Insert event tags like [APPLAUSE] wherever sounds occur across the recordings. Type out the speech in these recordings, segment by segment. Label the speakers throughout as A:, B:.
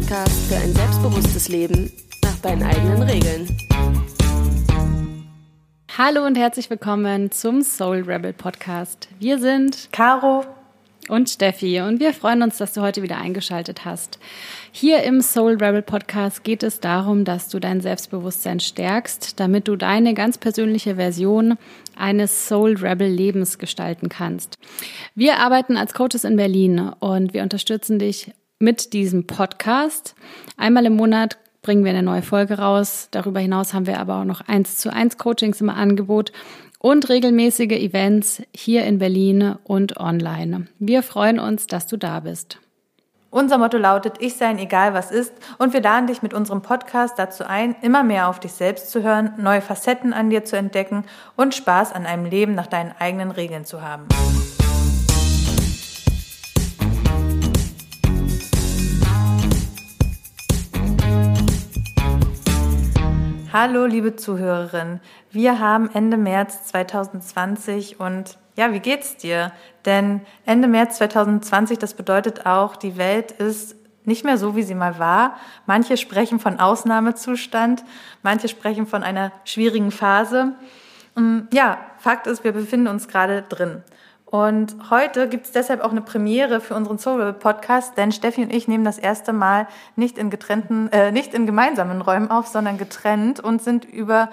A: Podcast für ein selbstbewusstes Leben nach deinen eigenen Regeln.
B: Hallo und herzlich willkommen zum Soul Rebel Podcast. Wir sind
C: Caro
B: und Steffi und wir freuen uns, dass du heute wieder eingeschaltet hast. Hier im Soul Rebel Podcast geht es darum, dass du dein Selbstbewusstsein stärkst, damit du deine ganz persönliche Version eines Soul Rebel Lebens gestalten kannst. Wir arbeiten als Coaches in Berlin und wir unterstützen dich mit diesem Podcast. Einmal im Monat bringen wir eine neue Folge raus. Darüber hinaus haben wir aber auch noch eins zu eins Coachings im Angebot und regelmäßige Events hier in Berlin und online. Wir freuen uns, dass du da bist.
C: Unser Motto lautet, ich sein egal was ist und wir laden dich mit unserem Podcast dazu ein, immer mehr auf dich selbst zu hören, neue Facetten an dir zu entdecken und Spaß an einem Leben nach deinen eigenen Regeln zu haben. Hallo, liebe Zuhörerin. Wir haben Ende März 2020 und ja, wie geht's dir? Denn Ende März 2020, das bedeutet auch, die Welt ist nicht mehr so, wie sie mal war. Manche sprechen von Ausnahmezustand, manche sprechen von einer schwierigen Phase. Mm, ja, Fakt ist, wir befinden uns gerade drin. Und heute gibt es deshalb auch eine Premiere für unseren Soul Podcast, denn Steffi und ich nehmen das erste Mal nicht in getrennten, äh, nicht in gemeinsamen Räumen auf, sondern getrennt und sind über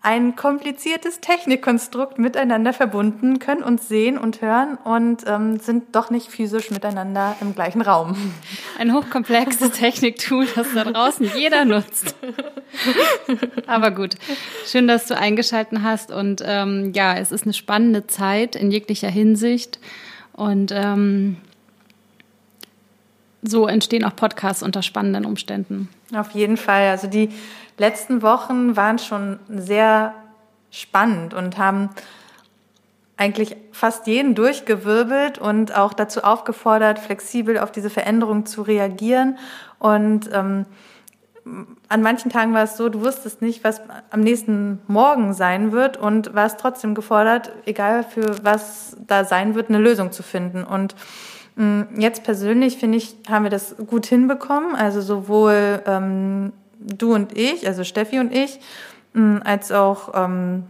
C: ein kompliziertes Technikkonstrukt miteinander verbunden, können uns sehen und hören und ähm, sind doch nicht physisch miteinander im gleichen Raum.
B: Ein hochkomplexes Techniktool, das da draußen jeder nutzt. Aber gut, schön, dass du eingeschalten hast und ähm, ja, es ist eine spannende Zeit in jeglicher Hinsicht und ähm, so entstehen auch Podcasts unter spannenden Umständen.
C: Auf jeden Fall. Also die letzten Wochen waren schon sehr spannend und haben eigentlich fast jeden durchgewirbelt und auch dazu aufgefordert, flexibel auf diese Veränderung zu reagieren. Und ähm, an manchen Tagen war es so, du wusstest nicht, was am nächsten Morgen sein wird und warst trotzdem gefordert, egal für was da sein wird, eine Lösung zu finden. Und ähm, jetzt persönlich finde ich, haben wir das gut hinbekommen. Also sowohl ähm, du und ich, also Steffi und ich, mm, als auch ähm,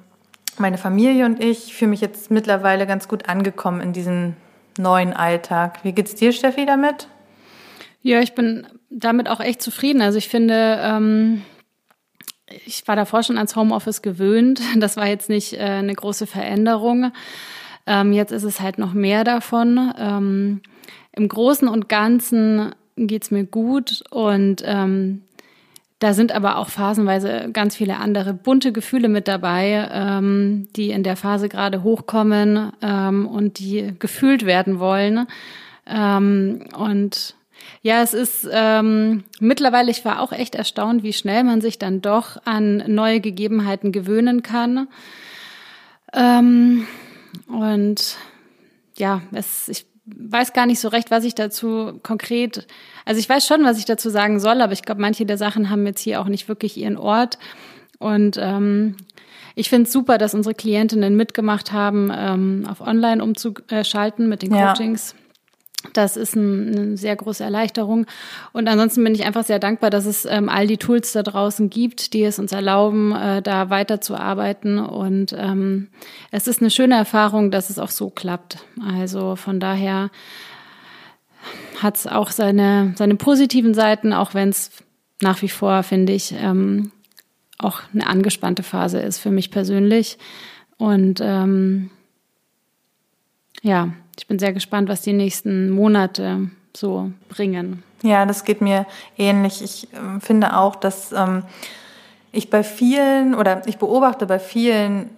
C: meine Familie und ich, fühle mich jetzt mittlerweile ganz gut angekommen in diesem neuen Alltag. Wie geht's dir, Steffi, damit?
B: Ja, ich bin damit auch echt zufrieden. Also ich finde, ähm, ich war davor schon ans Homeoffice gewöhnt. [LAUGHS] Das war jetzt nicht äh, eine große Veränderung. Ähm, jetzt ist es halt noch mehr davon. Ähm, Im Großen und Ganzen geht's mir gut und ähm, da sind aber auch phasenweise ganz viele andere bunte Gefühle mit dabei, ähm, die in der Phase gerade hochkommen ähm, und die gefühlt werden wollen. Ähm, und ja, es ist ähm, mittlerweile, ich war auch echt erstaunt, wie schnell man sich dann doch an neue Gegebenheiten gewöhnen kann. Ähm, und ja, es, ich weiß gar nicht so recht, was ich dazu konkret, also ich weiß schon, was ich dazu sagen soll, aber ich glaube, manche der Sachen haben jetzt hier auch nicht wirklich ihren Ort. Und ähm, ich finde es super, dass unsere Klientinnen mitgemacht haben, ähm, auf Online umzuschalten mit den Coachings. Das ist ein, eine sehr große Erleichterung. Und ansonsten bin ich einfach sehr dankbar, dass es ähm, all die Tools da draußen gibt, die es uns erlauben, äh, da weiterzuarbeiten. Und ähm, es ist eine schöne Erfahrung, dass es auch so klappt. Also von daher hat es auch seine, seine positiven Seiten, auch wenn es nach wie vor, finde ich, ähm, auch eine angespannte Phase ist für mich persönlich. Und ähm, ja, ich bin sehr gespannt, was die nächsten Monate so bringen.
C: Ja, das geht mir ähnlich. Ich äh, finde auch, dass ähm, ich bei vielen oder ich beobachte bei vielen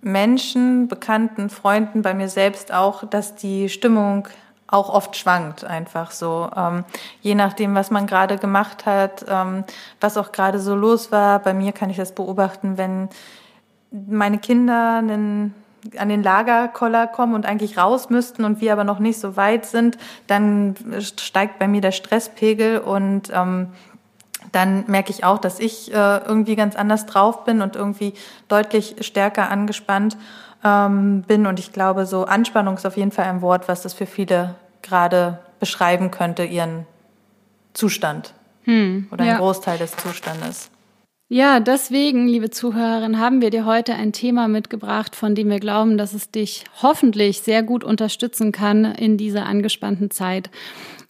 C: Menschen, Bekannten, Freunden, bei mir selbst auch, dass die Stimmung auch oft schwankt, einfach so. Ähm, je nachdem, was man gerade gemacht hat, ähm, was auch gerade so los war. Bei mir kann ich das beobachten, wenn meine Kinder einen an den Lagerkoller kommen und eigentlich raus müssten und wir aber noch nicht so weit sind, dann steigt bei mir der Stresspegel und ähm, dann merke ich auch, dass ich äh, irgendwie ganz anders drauf bin und irgendwie deutlich stärker angespannt ähm, bin. Und ich glaube, so Anspannung ist auf jeden Fall ein Wort, was das für viele gerade beschreiben könnte, ihren Zustand hm, oder einen ja. Großteil des Zustandes.
B: Ja, deswegen, liebe Zuhörerin, haben wir dir heute ein Thema mitgebracht, von dem wir glauben, dass es dich hoffentlich sehr gut unterstützen kann in dieser angespannten Zeit.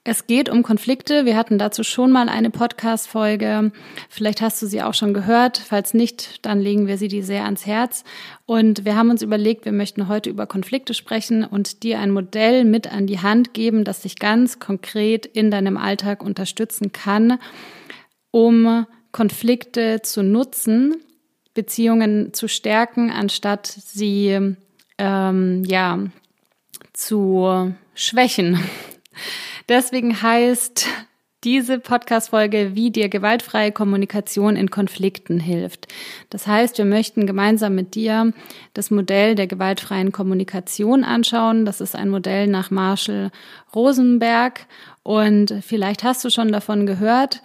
B: Es geht um Konflikte. Wir hatten dazu schon mal eine Podcast-Folge. Vielleicht hast du sie auch schon gehört. Falls nicht, dann legen wir sie dir sehr ans Herz. Und wir haben uns überlegt, wir möchten heute über Konflikte sprechen und dir ein Modell mit an die Hand geben, das dich ganz konkret in deinem Alltag unterstützen kann, um Konflikte zu nutzen, Beziehungen zu stärken, anstatt sie ähm, ja zu schwächen. [LAUGHS] Deswegen heißt diese Podcast-Folge, wie dir gewaltfreie Kommunikation in Konflikten hilft. Das heißt, wir möchten gemeinsam mit dir das Modell der gewaltfreien Kommunikation anschauen. Das ist ein Modell nach Marshall Rosenberg und vielleicht hast du schon davon gehört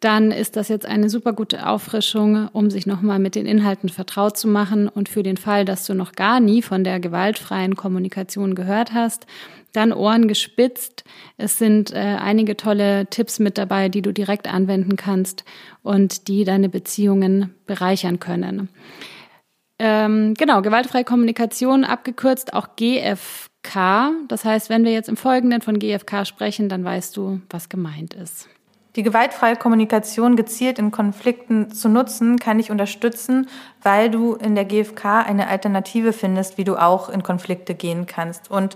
B: dann ist das jetzt eine super gute Auffrischung, um sich nochmal mit den Inhalten vertraut zu machen. Und für den Fall, dass du noch gar nie von der gewaltfreien Kommunikation gehört hast, dann Ohren gespitzt. Es sind äh, einige tolle Tipps mit dabei, die du direkt anwenden kannst und die deine Beziehungen bereichern können. Ähm, genau, gewaltfreie Kommunikation, abgekürzt auch GFK. Das heißt, wenn wir jetzt im Folgenden von GFK sprechen, dann weißt du, was gemeint ist.
C: Die gewaltfreie Kommunikation gezielt in Konflikten zu nutzen, kann ich unterstützen, weil du in der GfK eine Alternative findest, wie du auch in Konflikte gehen kannst. Und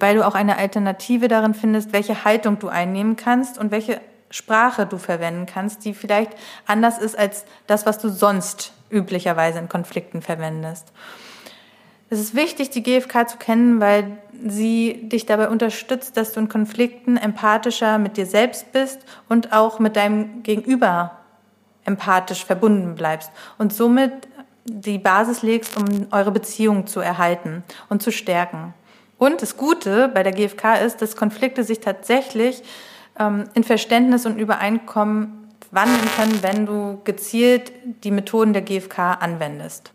C: weil du auch eine Alternative darin findest, welche Haltung du einnehmen kannst und welche Sprache du verwenden kannst, die vielleicht anders ist als das, was du sonst üblicherweise in Konflikten verwendest. Es ist wichtig, die GfK zu kennen, weil sie dich dabei unterstützt, dass du in Konflikten empathischer mit dir selbst bist und auch mit deinem Gegenüber empathisch verbunden bleibst und somit die Basis legst, um eure Beziehung zu erhalten und zu stärken. Und das Gute bei der GfK ist, dass Konflikte sich tatsächlich ähm, in Verständnis und Übereinkommen wandeln können, wenn du gezielt die Methoden der GfK anwendest.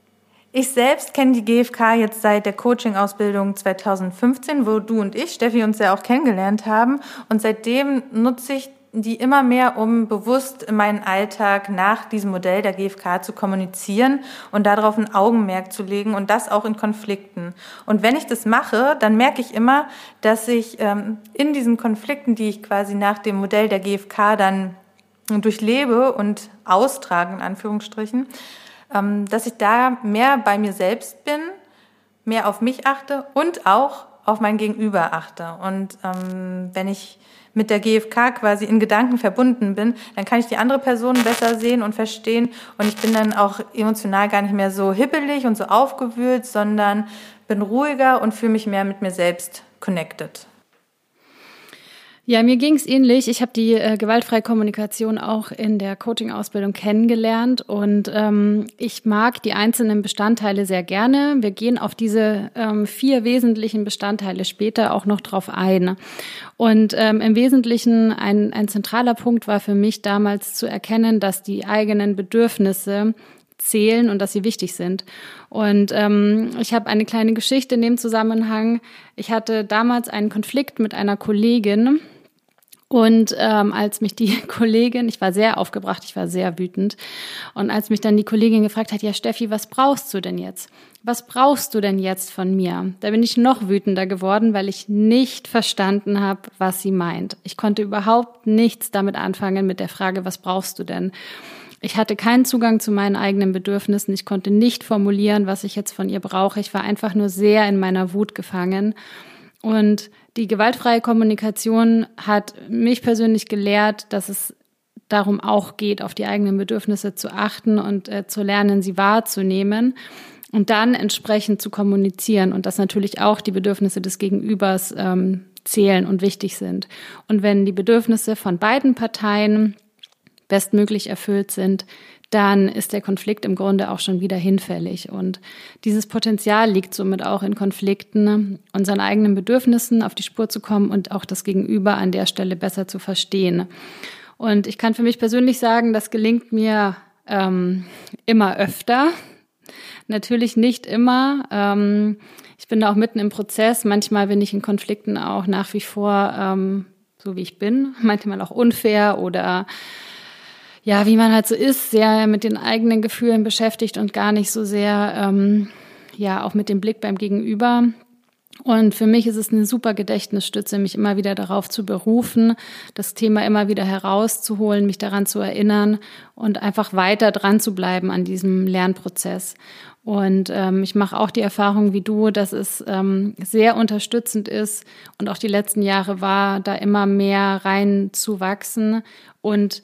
C: Ich selbst kenne die GfK jetzt seit der Coaching-Ausbildung 2015, wo du und ich, Steffi, uns ja auch kennengelernt haben. Und seitdem nutze ich die immer mehr, um bewusst in meinen Alltag nach diesem Modell der GfK zu kommunizieren und darauf ein Augenmerk zu legen und das auch in Konflikten. Und wenn ich das mache, dann merke ich immer, dass ich ähm, in diesen Konflikten, die ich quasi nach dem Modell der GfK dann durchlebe und austrage, in Anführungsstrichen, dass ich da mehr bei mir selbst bin, mehr auf mich achte und auch auf mein Gegenüber achte. Und ähm, wenn ich mit der GfK quasi in Gedanken verbunden bin, dann kann ich die andere Person besser sehen und verstehen und ich bin dann auch emotional gar nicht mehr so hippelig und so aufgewühlt, sondern bin ruhiger und fühle mich mehr mit mir selbst connected.
B: Ja, mir ging es ähnlich. Ich habe die äh, gewaltfreie Kommunikation auch in der Coaching-Ausbildung kennengelernt und ähm, ich mag die einzelnen Bestandteile sehr gerne. Wir gehen auf diese ähm, vier wesentlichen Bestandteile später auch noch drauf ein. Und ähm, im Wesentlichen ein, ein zentraler Punkt war für mich damals zu erkennen, dass die eigenen Bedürfnisse zählen und dass sie wichtig sind. Und ähm, ich habe eine kleine Geschichte in dem Zusammenhang. Ich hatte damals einen Konflikt mit einer Kollegin, und ähm, als mich die [LAUGHS] Kollegin, ich war sehr aufgebracht, ich war sehr wütend. Und als mich dann die Kollegin gefragt hat, ja Steffi, was brauchst du denn jetzt? Was brauchst du denn jetzt von mir? Da bin ich noch wütender geworden, weil ich nicht verstanden habe, was sie meint. Ich konnte überhaupt nichts damit anfangen mit der Frage, was brauchst du denn? Ich hatte keinen Zugang zu meinen eigenen Bedürfnissen. Ich konnte nicht formulieren, was ich jetzt von ihr brauche. Ich war einfach nur sehr in meiner Wut gefangen. Und die gewaltfreie Kommunikation hat mich persönlich gelehrt, dass es darum auch geht, auf die eigenen Bedürfnisse zu achten und äh, zu lernen, sie wahrzunehmen und dann entsprechend zu kommunizieren und dass natürlich auch die Bedürfnisse des Gegenübers ähm, zählen und wichtig sind. Und wenn die Bedürfnisse von beiden Parteien bestmöglich erfüllt sind, dann ist der Konflikt im Grunde auch schon wieder hinfällig. Und dieses Potenzial liegt somit auch in Konflikten, unseren eigenen Bedürfnissen auf die Spur zu kommen und auch das Gegenüber an der Stelle besser zu verstehen. Und ich kann für mich persönlich sagen, das gelingt mir ähm, immer öfter. Natürlich nicht immer. Ähm, ich bin da auch mitten im Prozess. Manchmal bin ich in Konflikten auch nach wie vor ähm, so, wie ich bin. [LAUGHS] Manchmal auch unfair oder ja, wie man halt so ist, sehr mit den eigenen Gefühlen beschäftigt und gar nicht so sehr, ähm, ja, auch mit dem Blick beim Gegenüber. Und für mich ist es eine super Gedächtnisstütze, mich immer wieder darauf zu berufen, das Thema immer wieder herauszuholen, mich daran zu erinnern und einfach weiter dran zu bleiben an diesem Lernprozess. Und ähm, ich mache auch die Erfahrung wie du, dass es ähm, sehr unterstützend ist und auch die letzten Jahre war, da immer mehr rein zu wachsen und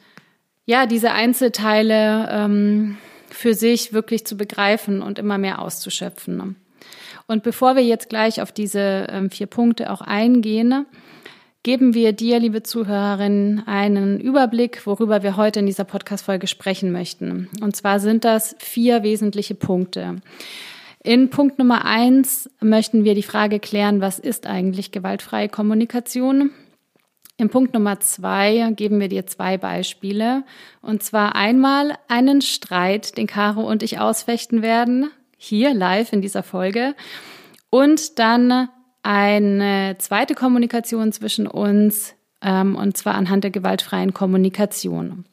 B: ja, diese Einzelteile ähm, für sich wirklich zu begreifen und immer mehr auszuschöpfen. Und bevor wir jetzt gleich auf diese ähm, vier Punkte auch eingehen, geben wir dir, liebe Zuhörerin, einen Überblick, worüber wir heute in dieser Podcast-Folge sprechen möchten. Und zwar sind das vier wesentliche Punkte. In Punkt Nummer eins möchten wir die Frage klären, was ist eigentlich gewaltfreie Kommunikation? Im Punkt Nummer zwei geben wir dir zwei Beispiele. Und zwar einmal einen Streit, den Caro und ich ausfechten werden, hier live in dieser Folge. Und dann eine zweite Kommunikation zwischen uns, ähm, und zwar anhand der gewaltfreien Kommunikation.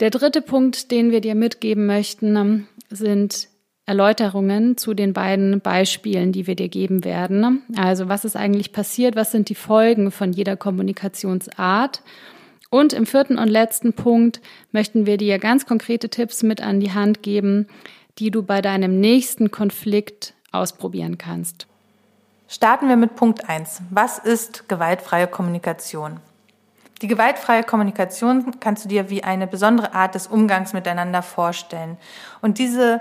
B: Der dritte Punkt, den wir dir mitgeben möchten, sind Erläuterungen zu den beiden Beispielen, die wir dir geben werden. Also was ist eigentlich passiert? Was sind die Folgen von jeder Kommunikationsart? Und im vierten und letzten Punkt möchten wir dir ganz konkrete Tipps mit an die Hand geben, die du bei deinem nächsten Konflikt ausprobieren kannst.
C: Starten wir mit Punkt 1. Was ist gewaltfreie Kommunikation? Die gewaltfreie Kommunikation kannst du dir wie eine besondere Art des Umgangs miteinander vorstellen. Und diese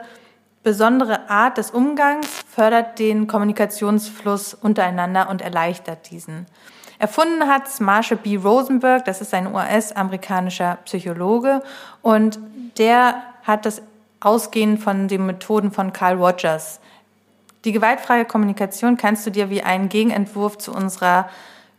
C: besondere Art des Umgangs fördert den Kommunikationsfluss untereinander und erleichtert diesen. Erfunden hat Marshall B. Rosenberg, das ist ein US-amerikanischer Psychologe, und der hat das ausgehend von den Methoden von Carl Rogers. Die gewaltfreie Kommunikation kannst du dir wie einen Gegenentwurf zu unserer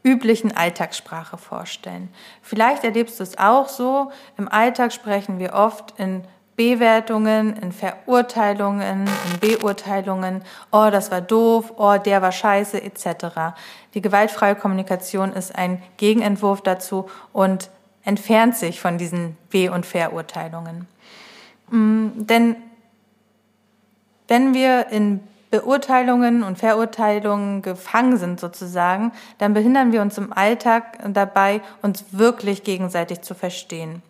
C: üblichen Alltagssprache vorstellen. Vielleicht erlebst du es auch so. Im Alltag sprechen wir oft in Bewertungen, in Verurteilungen, in Beurteilungen, oh, das war doof, oh, der war scheiße, etc. Die gewaltfreie Kommunikation ist ein Gegenentwurf dazu und entfernt sich von diesen Be- und Verurteilungen. Mm, denn wenn wir in Beurteilungen und Verurteilungen gefangen sind sozusagen, dann behindern wir uns im Alltag dabei, uns wirklich gegenseitig zu verstehen.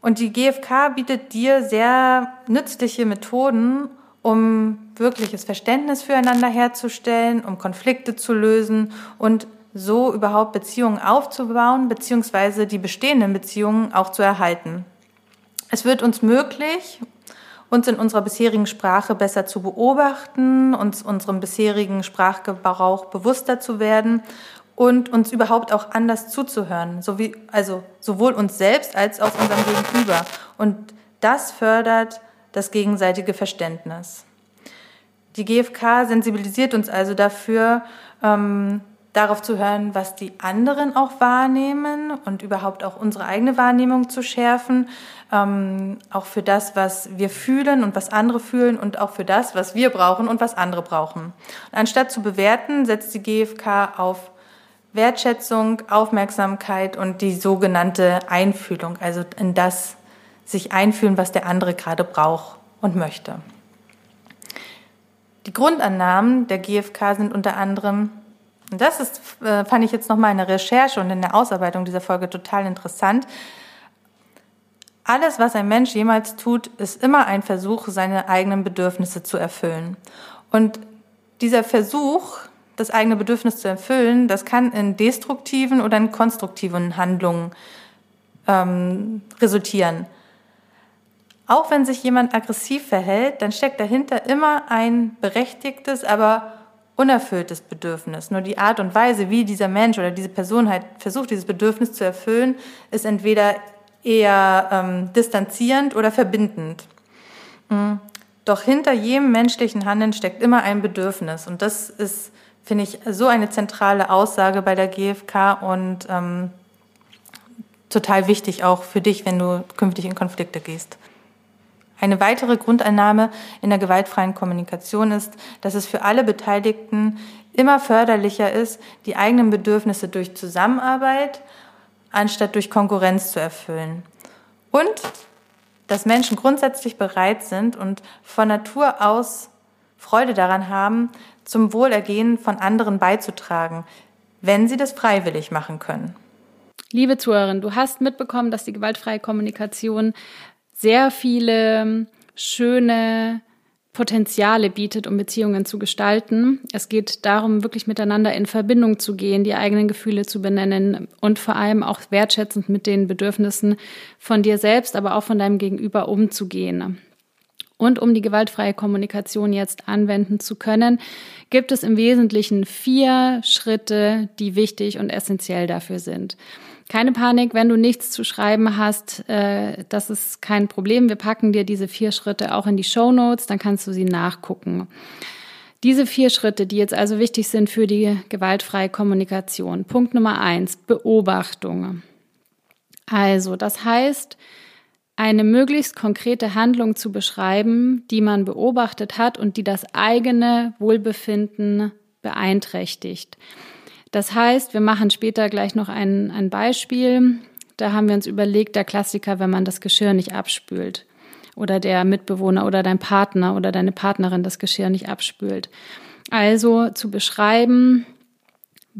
C: Und die GfK bietet dir sehr nützliche Methoden, um wirkliches Verständnis füreinander herzustellen, um Konflikte zu lösen und so überhaupt Beziehungen aufzubauen, beziehungsweise die bestehenden Beziehungen auch zu erhalten. Es wird uns möglich, uns in unserer bisherigen Sprache besser zu beobachten, uns unserem bisherigen Sprachgebrauch bewusster zu werden und uns überhaupt auch anders zuzuhören, so wie, also sowohl uns selbst als auch unserem Gegenüber. Und das fördert das gegenseitige Verständnis. Die GfK sensibilisiert uns also dafür, ähm, darauf zu hören, was die anderen auch wahrnehmen und überhaupt auch unsere eigene Wahrnehmung zu schärfen, ähm, auch für das, was wir fühlen und was andere fühlen und auch für das, was wir brauchen und was andere brauchen. Und anstatt zu bewerten, setzt die GfK auf Wertschätzung, Aufmerksamkeit und die sogenannte Einfühlung, also in das sich einfühlen, was der andere gerade braucht und möchte. Die Grundannahmen der GfK sind unter anderem, und das ist, äh, fand ich jetzt nochmal in der Recherche und in der Ausarbeitung dieser Folge total interessant. Alles, was ein Mensch jemals tut, ist immer ein Versuch, seine eigenen Bedürfnisse zu erfüllen. Und dieser Versuch, das eigene Bedürfnis zu erfüllen, das kann in destruktiven oder in konstruktiven Handlungen ähm, resultieren. Auch wenn sich jemand aggressiv verhält, dann steckt dahinter immer ein berechtigtes, aber unerfülltes Bedürfnis. Nur die Art und Weise, wie dieser Mensch oder diese Person halt versucht, dieses Bedürfnis zu erfüllen, ist entweder eher ähm, distanzierend oder verbindend. Mhm. Doch hinter jedem menschlichen Handeln steckt immer ein Bedürfnis. Und das ist finde ich so eine zentrale Aussage bei der GfK und ähm, total wichtig auch für dich, wenn du künftig in Konflikte gehst. Eine weitere Grundannahme in der gewaltfreien Kommunikation ist, dass es für alle Beteiligten immer förderlicher ist, die eigenen Bedürfnisse durch Zusammenarbeit anstatt durch Konkurrenz zu erfüllen. Und dass Menschen grundsätzlich bereit sind und von Natur aus Freude daran haben, zum Wohlergehen von anderen beizutragen, wenn sie das freiwillig machen können.
B: Liebe Zuhörerin, du hast mitbekommen, dass die gewaltfreie Kommunikation sehr viele schöne Potenziale bietet, um Beziehungen zu gestalten. Es geht darum, wirklich miteinander in Verbindung zu gehen, die eigenen Gefühle zu benennen und vor allem auch wertschätzend mit den Bedürfnissen von dir selbst, aber auch von deinem Gegenüber umzugehen. Und um die gewaltfreie Kommunikation jetzt anwenden zu können, gibt es im Wesentlichen vier Schritte, die wichtig und essentiell dafür sind. Keine Panik, wenn du nichts zu schreiben hast, äh, das ist kein Problem. Wir packen dir diese vier Schritte auch in die Show Notes, dann kannst du sie nachgucken. Diese vier Schritte, die jetzt also wichtig sind für die gewaltfreie Kommunikation. Punkt Nummer eins, Beobachtung. Also, das heißt, eine möglichst konkrete Handlung zu beschreiben, die man beobachtet hat und die das eigene Wohlbefinden beeinträchtigt. Das heißt, wir machen später gleich noch ein, ein Beispiel. Da haben wir uns überlegt, der Klassiker, wenn man das Geschirr nicht abspült oder der Mitbewohner oder dein Partner oder deine Partnerin das Geschirr nicht abspült. Also zu beschreiben,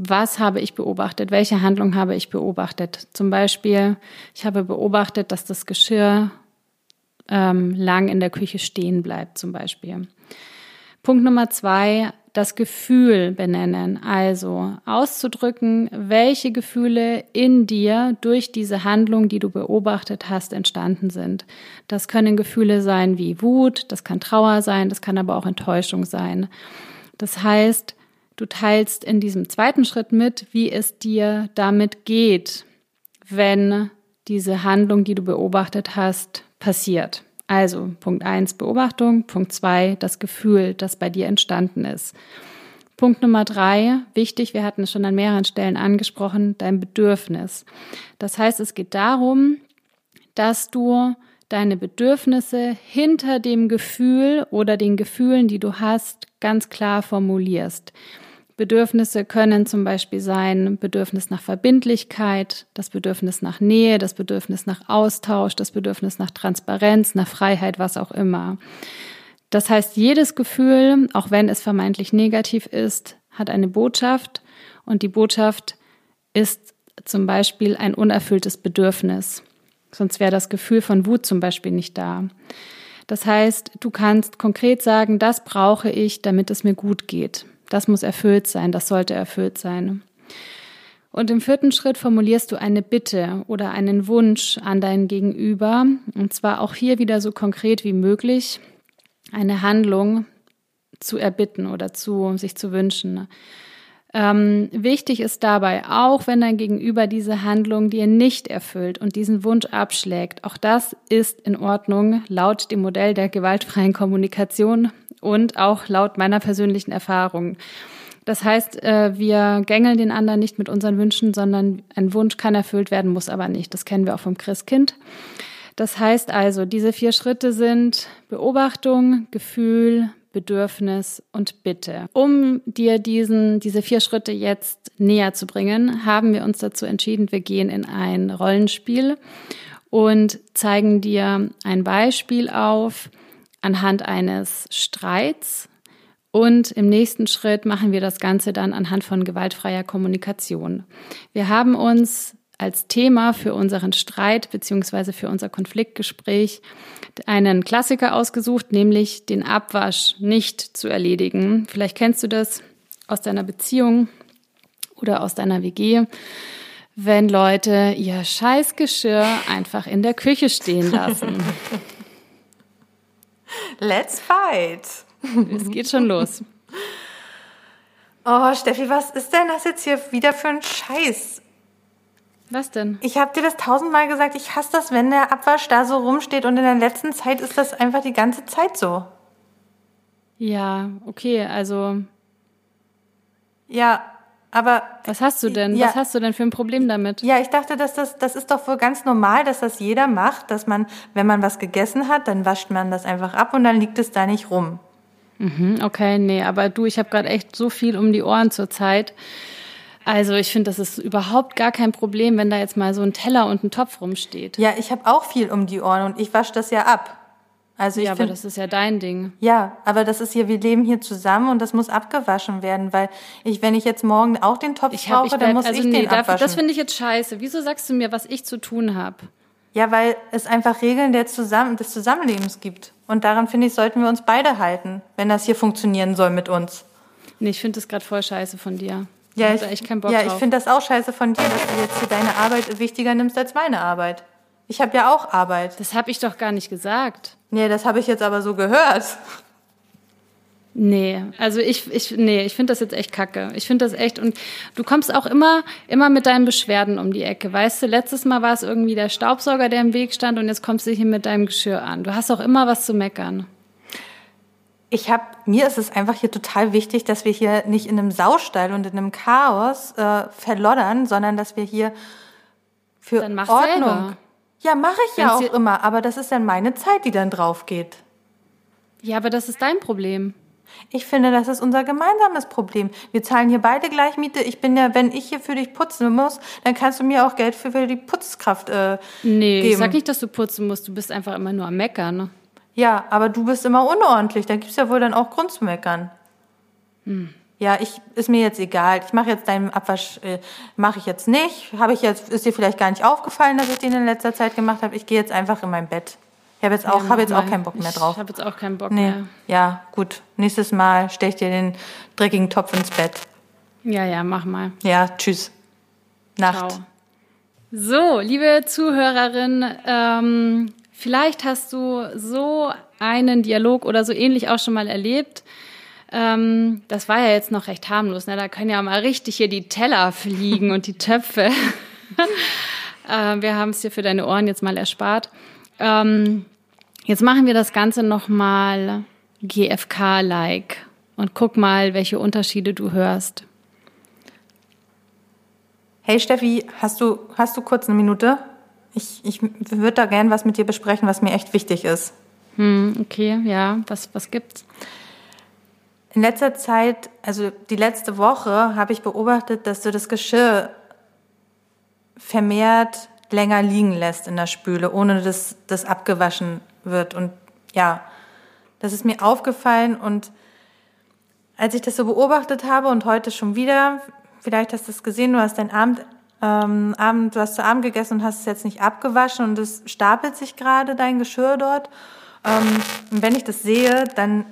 B: was habe ich beobachtet, welche Handlung habe ich beobachtet. Zum Beispiel, ich habe beobachtet, dass das Geschirr ähm, lang in der Küche stehen bleibt, zum Beispiel. Punkt Nummer zwei, das Gefühl benennen, also auszudrücken, welche Gefühle in dir durch diese Handlung, die du beobachtet hast, entstanden sind. Das können Gefühle sein wie Wut, das kann Trauer sein, das kann aber auch Enttäuschung sein. Das heißt, du teilst in diesem zweiten Schritt mit, wie es dir damit geht, wenn diese Handlung, die du beobachtet hast, passiert. Also Punkt eins Beobachtung, Punkt zwei das Gefühl, das bei dir entstanden ist. Punkt Nummer drei, wichtig, wir hatten es schon an mehreren Stellen angesprochen, dein Bedürfnis. Das heißt, es geht darum, dass du deine Bedürfnisse hinter dem Gefühl oder den Gefühlen, die du hast, ganz klar formulierst. Bedürfnisse können zum Beispiel sein Bedürfnis nach Verbindlichkeit, das Bedürfnis nach Nähe, das Bedürfnis nach Austausch, das Bedürfnis nach Transparenz, nach Freiheit, was auch immer. Das heißt, jedes Gefühl, auch wenn es vermeintlich negativ ist, hat eine Botschaft und die Botschaft ist zum Beispiel ein unerfülltes Bedürfnis. Sonst wäre das Gefühl von Wut zum Beispiel nicht da. Das heißt, du kannst konkret sagen, das brauche ich, damit es mir gut geht. Das muss erfüllt sein, das sollte erfüllt sein. Und im vierten Schritt formulierst du eine Bitte oder einen Wunsch an dein Gegenüber, und zwar auch hier wieder so konkret wie möglich, eine Handlung zu erbitten oder zu sich zu wünschen. Ähm, wichtig ist dabei, auch wenn dein Gegenüber diese Handlung dir nicht erfüllt und diesen Wunsch abschlägt, auch das ist in Ordnung laut dem Modell der gewaltfreien Kommunikation und auch laut meiner persönlichen Erfahrung. Das heißt, äh, wir gängeln den anderen nicht mit unseren Wünschen, sondern ein Wunsch kann erfüllt werden, muss aber nicht. Das kennen wir auch vom Christkind. Das heißt also, diese vier Schritte sind Beobachtung, Gefühl, Bedürfnis und Bitte. Um dir diesen, diese vier Schritte jetzt näher zu bringen, haben wir uns dazu entschieden, wir gehen in ein Rollenspiel und zeigen dir ein Beispiel auf, anhand eines Streits. Und im nächsten Schritt machen wir das Ganze dann anhand von gewaltfreier Kommunikation. Wir haben uns als Thema für unseren Streit beziehungsweise für unser Konfliktgespräch einen Klassiker ausgesucht, nämlich den Abwasch nicht zu erledigen. Vielleicht kennst du das aus deiner Beziehung oder aus deiner WG, wenn Leute ihr Scheißgeschirr einfach in der Küche stehen lassen. [LAUGHS]
C: Let's fight.
B: Es geht schon los.
C: Oh, Steffi, was ist denn das jetzt hier wieder für ein Scheiß?
B: Was denn?
C: Ich habe dir das tausendmal gesagt, ich hasse das, wenn der Abwasch da so rumsteht und in der letzten Zeit ist das einfach die ganze Zeit so.
B: Ja, okay, also.
C: Ja, Aber
B: was hast du denn?
C: Ja.
B: Was hast du denn für ein Problem damit?
C: Ja, ich dachte, dass das, das ist doch wohl ganz normal, dass das jeder macht, dass man, wenn man was gegessen hat, dann wascht man das einfach ab und dann liegt es da nicht rum.
B: Mhm, okay, nee, aber du, ich habe gerade echt so viel um die Ohren zur Zeit. Also ich finde, das ist überhaupt gar kein Problem, wenn da jetzt mal so ein Teller und ein Topf rumsteht.
C: Ja, ich habe auch viel um die Ohren und ich wasche das ja ab. Also ich
B: ja, aber
C: find,
B: das ist ja dein Ding.
C: Ja, aber das ist hier, wir leben hier zusammen und das muss abgewaschen werden, weil ich, wenn ich jetzt morgen auch den Topf
B: Ich hab, ich
C: brauche, dann
B: bleib,
C: muss
B: also
C: ich
B: nee,
C: den abwaschen.
B: das finde ich jetzt scheiße. Wieso sagst du mir, was ich zu tun habe?
C: ja, weil es einfach Regeln der Zusammen des Zusammenlebens gibt. Und daran, finde ich, sollten wir uns beide halten, wenn das hier funktionieren soll mit uns.
B: Nee, ich finde das gerade voll scheiße von dir.
C: Ja, ich,
B: keinen Bock
C: ja,
B: drauf.
C: ich finde das auch scheiße von dir, dass du jetzt hier deine Arbeit wichtiger nimmst als meine Arbeit. Ich habe ja auch Arbeit.
B: Das habe ich doch gar nicht gesagt.
C: Nee, das habe ich jetzt aber so gehört.
B: Nee, also ich, ich, nee, ich finde das jetzt echt kacke. Ich finde das echt, und du kommst auch immer, immer mit deinen Beschwerden um die Ecke. Weißt du, letztes Mal war es irgendwie der Staubsauger, der im Weg stand, und jetzt kommst du hier mit deinem Geschirr an. Du hast auch immer was zu meckern.
C: Ich habe, mir ist es einfach hier total wichtig, dass wir hier nicht in einem Saustall und in einem Chaos äh, verloddern, sondern dass wir hier für Ordnung.
B: selber.
C: Ja, mache ich ja
B: Wenn's
C: auch
B: dir-
C: immer, aber das ist dann meine Zeit, die dann drauf geht.
B: Ja, aber das ist dein Problem.
C: Ich finde, das ist unser gemeinsames Problem. Wir zahlen hier beide gleich Miete. Ich bin ja, wenn ich hier für dich putzen muss, dann kannst du mir auch Geld für, für die Putzkraft äh,
B: Nee,
C: geben.
B: ich sag nicht, dass du putzen musst. Du bist einfach immer nur am Meckern.
C: Ja, aber du bist immer unordentlich. Da gibt's ja wohl dann auch Grund zu meckern.
B: Hm.
C: Ja, ich ist mir jetzt egal. Ich mache jetzt deinen Abwasch, äh, mache ich jetzt nicht. Habe ich jetzt, ist dir vielleicht gar nicht aufgefallen, dass ich den in letzter Zeit gemacht habe. Ich gehe jetzt einfach in mein Bett. Ich habe jetzt auch,
B: Ja,
C: habe jetzt
B: mach
C: auch
B: mal.
C: keinen Bock mehr
B: Ich
C: drauf.
B: habe jetzt auch keinen Bock
C: Nee.
B: mehr.
C: Ja, gut. Nächstes Mal stech dir den dreckigen Topf ins Bett.
B: Ja, ja, mach mal.
C: Ja, tschüss. Nacht.
B: Ciao. So, liebe Zuhörerin, ähm, vielleicht hast du so einen Dialog oder so ähnlich auch schon mal erlebt. Ähm, das war ja jetzt noch recht harmlos. Ne? Da können ja mal richtig hier die Teller fliegen und die [LAUGHS] Töpfe. [LAUGHS] äh, wir haben es dir für deine Ohren jetzt mal erspart. Ähm, jetzt machen wir das Ganze noch mal GFK-like und guck mal, welche Unterschiede du hörst.
C: Hey Steffi, hast du, hast du kurz eine Minute? Ich, ich würde da gern was mit dir besprechen, was mir echt wichtig ist.
B: Hm, okay, ja, was, was gibt's?
C: In letzter Zeit, also die letzte Woche, habe ich beobachtet, dass du das Geschirr vermehrt länger liegen lässt in der Spüle, ohne dass das abgewaschen wird. Und ja, das ist mir aufgefallen. Und als ich das so beobachtet habe und heute schon wieder, vielleicht hast du es gesehen, du hast dein Abend, ähm, Abend, du hast zu Abend gegessen und hast es jetzt nicht abgewaschen und es stapelt sich gerade dein Geschirr dort. Ähm, und wenn ich das sehe, dann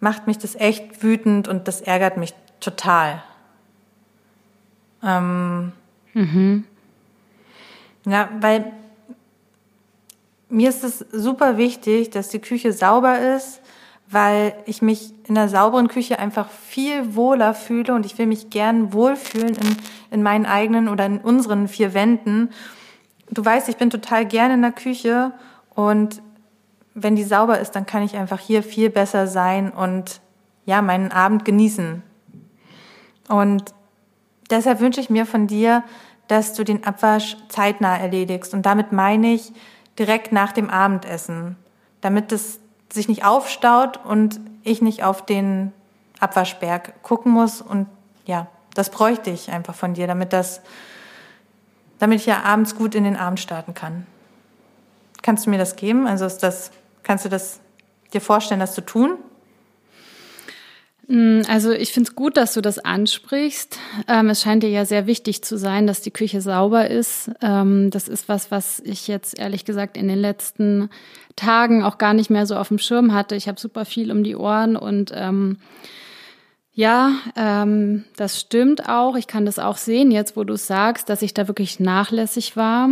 C: macht mich das echt wütend und das ärgert mich total. Ähm, Ja, weil mir ist es super wichtig, dass die Küche sauber ist, weil ich mich in einer sauberen Küche einfach viel wohler fühle und ich will mich gern wohlfühlen in, in meinen eigenen oder in unseren vier Wänden. Du weißt, ich bin total gern in der Küche und wenn die sauber ist, dann kann ich einfach hier viel besser sein und ja, meinen Abend genießen. Und deshalb wünsche ich mir von dir, dass du den Abwasch zeitnah erledigst. Und damit meine ich direkt nach dem Abendessen, damit es sich nicht aufstaut und ich nicht auf den Abwaschberg gucken muss. Und ja, das bräuchte ich einfach von dir, damit das, damit ich ja abends gut in den Abend starten kann. Kannst du mir das geben? Also ist das, kannst du das dir vorstellen, das zu tun?
B: Also ich finde es gut, dass du das ansprichst. Ähm, es scheint dir ja sehr wichtig zu sein, dass die Küche sauber ist. Ähm, das ist was, was ich jetzt ehrlich gesagt in den letzten Tagen auch gar nicht mehr so auf dem Schirm hatte. Ich habe super viel um die Ohren und ähm, ja, ähm, das stimmt auch. Ich kann das auch sehen, jetzt wo du sagst, dass ich da wirklich nachlässig war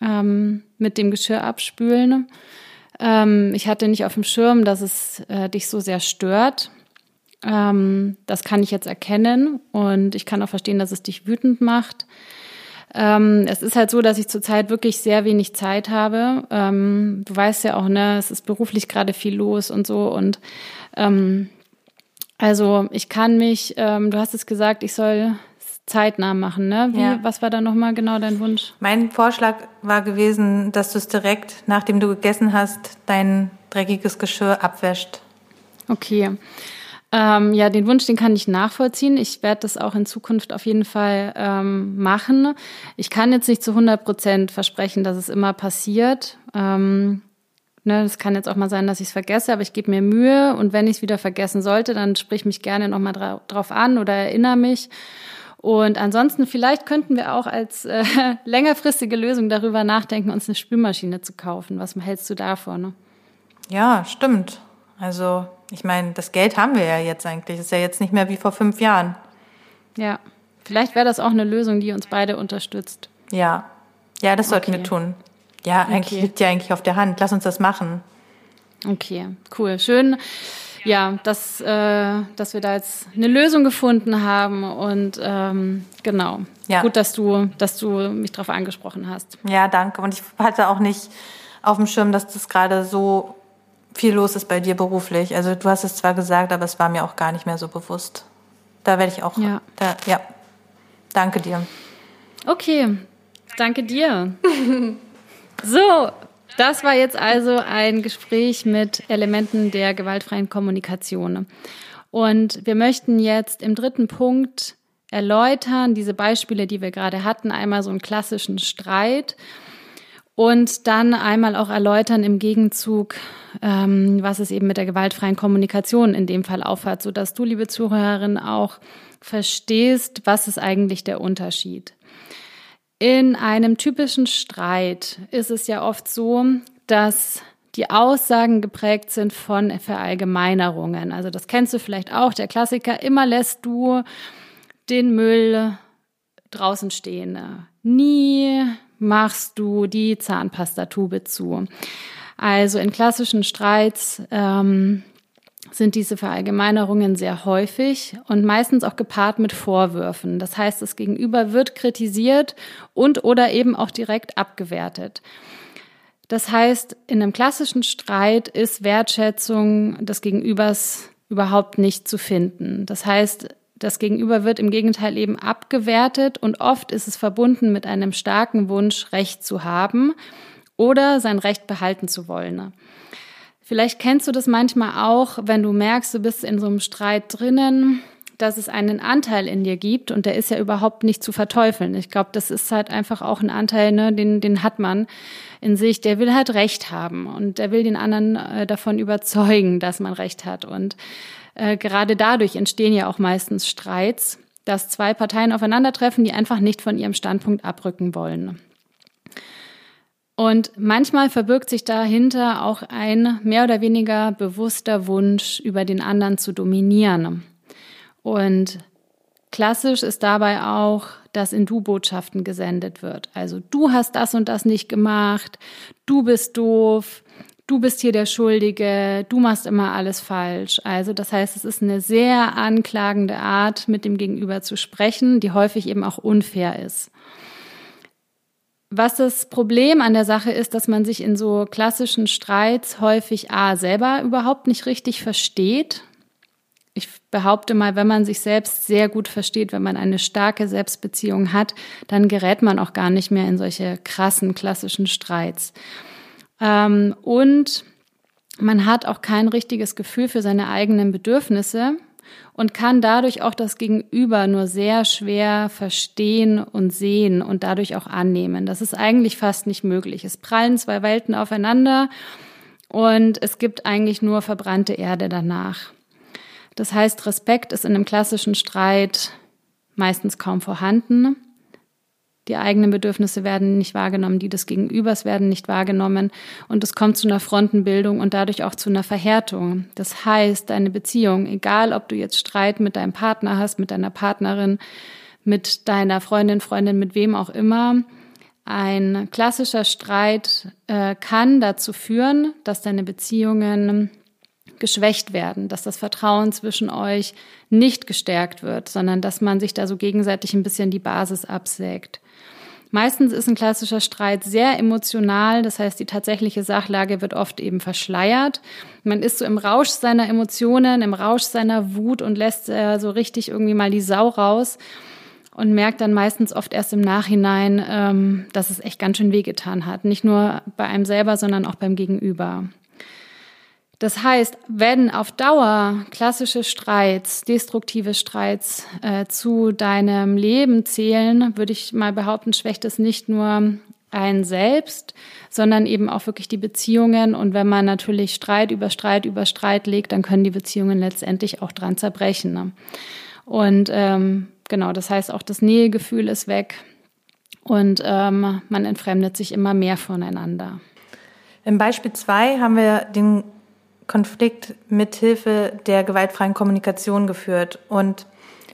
B: ähm, mit dem Geschirr abspülen. Ähm, ich hatte nicht auf dem Schirm, dass es äh, dich so sehr stört. Ähm, das kann ich jetzt erkennen und ich kann auch verstehen, dass es dich wütend macht. Ähm, es ist halt so, dass ich zurzeit wirklich sehr wenig Zeit habe. Ähm, du weißt ja auch, ne, es ist beruflich gerade viel los und so und ähm, also ich kann mich, ähm, du hast es gesagt, ich soll zeitnah machen, ne? Wie,
C: Ja.
B: Was war da nochmal genau dein Wunsch?
C: Mein Vorschlag war gewesen, dass du es direkt, nachdem du gegessen hast, dein dreckiges Geschirr abwäscht.
B: Okay. Ähm, ja, den Wunsch, den kann ich nachvollziehen. Ich werde das auch in Zukunft auf jeden Fall ähm, machen. Ich kann jetzt nicht zu 100 Prozent versprechen, dass es immer passiert. Ähm, ne, es kann jetzt auch mal sein, dass ich es vergesse, aber ich gebe mir Mühe. Und wenn ich es wieder vergessen sollte, dann sprich mich gerne nochmal dra drauf an oder erinnere mich. Und ansonsten, vielleicht könnten wir auch als äh, [LAUGHS] längerfristige Lösung darüber nachdenken, uns eine Spülmaschine zu kaufen. Was hältst du davon? Ne?
C: Ja, stimmt. Also, ich meine, das Geld haben wir ja jetzt eigentlich. Ist ja jetzt nicht mehr wie vor fünf Jahren.
B: Ja, vielleicht wäre das auch eine Lösung, die uns beide unterstützt.
C: Ja. Ja, das sollten
B: Okay.
C: wir tun. Ja, eigentlich
B: Okay.
C: liegt ja eigentlich auf der Hand. Lass uns das machen.
B: Okay, cool, schön. Ja, dass, äh, dass wir da jetzt eine Lösung gefunden haben und ähm, genau.
C: Ja.
B: Gut, dass du, dass du mich darauf angesprochen hast.
C: Ja, danke. Und ich hatte auch nicht auf dem Schirm, dass das gerade so viel los ist bei dir beruflich. Also du hast es zwar gesagt, aber es war mir auch gar nicht mehr so bewusst. Da werde ich auch.
B: Ja.
C: Da, ja. Danke dir.
B: Okay, danke dir. [LAUGHS] so, das war jetzt also ein Gespräch mit Elementen der gewaltfreien Kommunikation. Und wir möchten jetzt im dritten Punkt erläutern, diese Beispiele, die wir gerade hatten, einmal so einen klassischen Streit und dann einmal auch erläutern im Gegenzug, ähm, was es eben mit der gewaltfreien Kommunikation in dem Fall aufhat, sodass du, liebe Zuhörerin, auch verstehst, was ist eigentlich der Unterschied. In einem typischen Streit ist es ja oft so, dass die Aussagen geprägt sind von Verallgemeinerungen. Also das kennst du vielleicht auch, der Klassiker, immer lässt du den Müll draußen stehen. Nie machst du die Zahnpastatube zu. Also in klassischen Streits ähm, sind diese Verallgemeinerungen sehr häufig und meistens auch gepaart mit Vorwürfen. Das heißt, das Gegenüber wird kritisiert und oder eben auch direkt abgewertet. Das heißt, in einem klassischen Streit ist Wertschätzung des Gegenübers überhaupt nicht zu finden. Das heißt, das Gegenüber wird im Gegenteil eben abgewertet und oft ist es verbunden mit einem starken Wunsch, Recht zu haben oder sein Recht behalten zu wollen. Vielleicht kennst du das manchmal auch, wenn du merkst, du bist in so einem Streit drinnen, dass es einen Anteil in dir gibt und der ist ja überhaupt nicht zu verteufeln. Ich glaube, das ist halt einfach auch ein Anteil, ne, den, den hat man in sich, der will halt Recht haben und der will den anderen äh, davon überzeugen, dass man Recht hat. Und äh, gerade dadurch entstehen ja auch meistens Streits, dass zwei Parteien aufeinandertreffen, die einfach nicht von ihrem Standpunkt abrücken wollen. Und manchmal verbirgt sich dahinter auch ein mehr oder weniger bewusster Wunsch, über den anderen zu dominieren. Und klassisch ist dabei auch, dass in Du-Botschaften gesendet wird. Also du hast das und das nicht gemacht, du bist doof, du bist hier der Schuldige, du machst immer alles falsch. Also das heißt, es ist eine sehr anklagende Art, mit dem Gegenüber zu sprechen, die häufig eben auch unfair ist. Was das Problem an der Sache ist, dass man sich in so klassischen Streits häufig A selber überhaupt nicht richtig versteht. Ich behaupte mal, wenn man sich selbst sehr gut versteht, wenn man eine starke Selbstbeziehung hat, dann gerät man auch gar nicht mehr in solche krassen klassischen Streits. Ähm, und man hat auch kein richtiges Gefühl für seine eigenen Bedürfnisse und kann dadurch auch das Gegenüber nur sehr schwer verstehen und sehen und dadurch auch annehmen. Das ist eigentlich fast nicht möglich. Es prallen zwei Welten aufeinander und es gibt eigentlich nur verbrannte Erde danach. Das heißt, Respekt ist in einem klassischen Streit meistens kaum vorhanden. Die eigenen Bedürfnisse werden nicht wahrgenommen, die des Gegenübers werden nicht wahrgenommen und es kommt zu einer Frontenbildung und dadurch auch zu einer Verhärtung. Das heißt, deine Beziehung, egal ob du jetzt Streit mit deinem Partner hast, mit deiner Partnerin, mit deiner Freundin, Freundin, mit wem auch immer, ein klassischer Streit äh, kann dazu führen, dass deine Beziehungen geschwächt werden, dass das Vertrauen zwischen euch nicht gestärkt wird, sondern dass man sich da so gegenseitig ein bisschen die Basis absägt. Meistens ist ein klassischer Streit sehr emotional, das heißt, die tatsächliche Sachlage wird oft eben verschleiert. Man ist so im Rausch seiner Emotionen, im Rausch seiner Wut und lässt äh, so richtig irgendwie mal die Sau raus. und merkt dann meistens oft erst im Nachhinein, ähm, dass es echt ganz schön wehgetan hat. Nicht nur bei einem selber, sondern auch beim Gegenüber. Das heißt, wenn auf Dauer klassische Streits, destruktive Streits äh, zu deinem Leben zählen, würde ich mal behaupten, schwächt es nicht nur ein selbst, sondern eben auch wirklich die Beziehungen. Und wenn man natürlich Streit über Streit über Streit legt, dann können die Beziehungen letztendlich auch dran zerbrechen. Ne? Und ähm, genau, das heißt auch das Nähegefühl ist weg und ähm, man entfremdet sich immer mehr voneinander.
C: Im Beispiel 2 haben wir den Konflikt mithilfe der gewaltfreien Kommunikation geführt. Und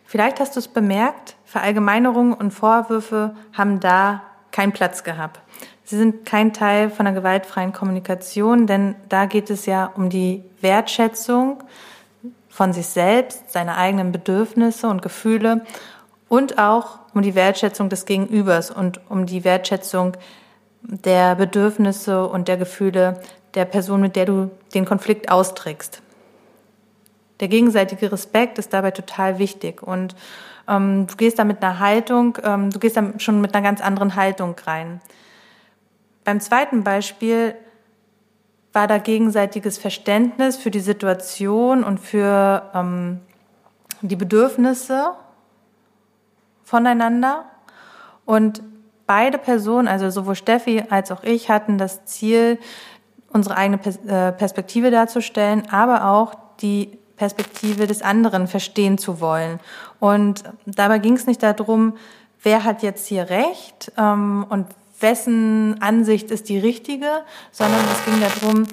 C: vielleicht hast du es bemerkt, Verallgemeinerungen und Vorwürfe haben da keinen Platz gehabt. Sie sind kein Teil von der gewaltfreien Kommunikation, denn da geht es ja um die Wertschätzung von sich selbst, seine eigenen Bedürfnisse und Gefühle und auch um die Wertschätzung des Gegenübers und um die Wertschätzung der Bedürfnisse und der Gefühle der Person, mit der du den Konflikt austrägst. Der gegenseitige Respekt ist dabei total wichtig und ähm, du gehst da mit einer Haltung, ähm, du gehst da schon mit einer ganz anderen Haltung rein. Beim zweiten Beispiel war da gegenseitiges Verständnis für die Situation und für ähm, die Bedürfnisse voneinander. Und beide Personen, also sowohl Steffi als auch ich, hatten das Ziel, unsere eigene äh, Perspektive darzustellen, aber auch die Perspektive des anderen verstehen zu wollen. Und dabei ging es nicht darum, wer hat jetzt hier recht ähm, und wessen Ansicht ist die richtige, sondern es ging darum,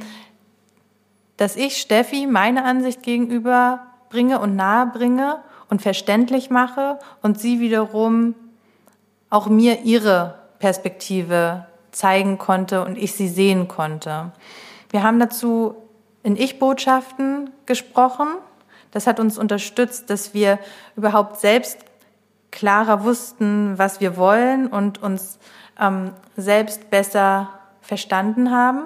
C: dass ich Steffi meine Ansicht gegenüber bringe und nahe bringe und verständlich mache und sie wiederum auch mir ihre Perspektive zeigen konnte und ich sie sehen konnte. Wir haben dazu in Ich-Botschaften gesprochen. Das hat uns unterstützt, dass wir überhaupt selbst klarer wussten, was wir wollen und uns ähm, selbst besser verstanden haben.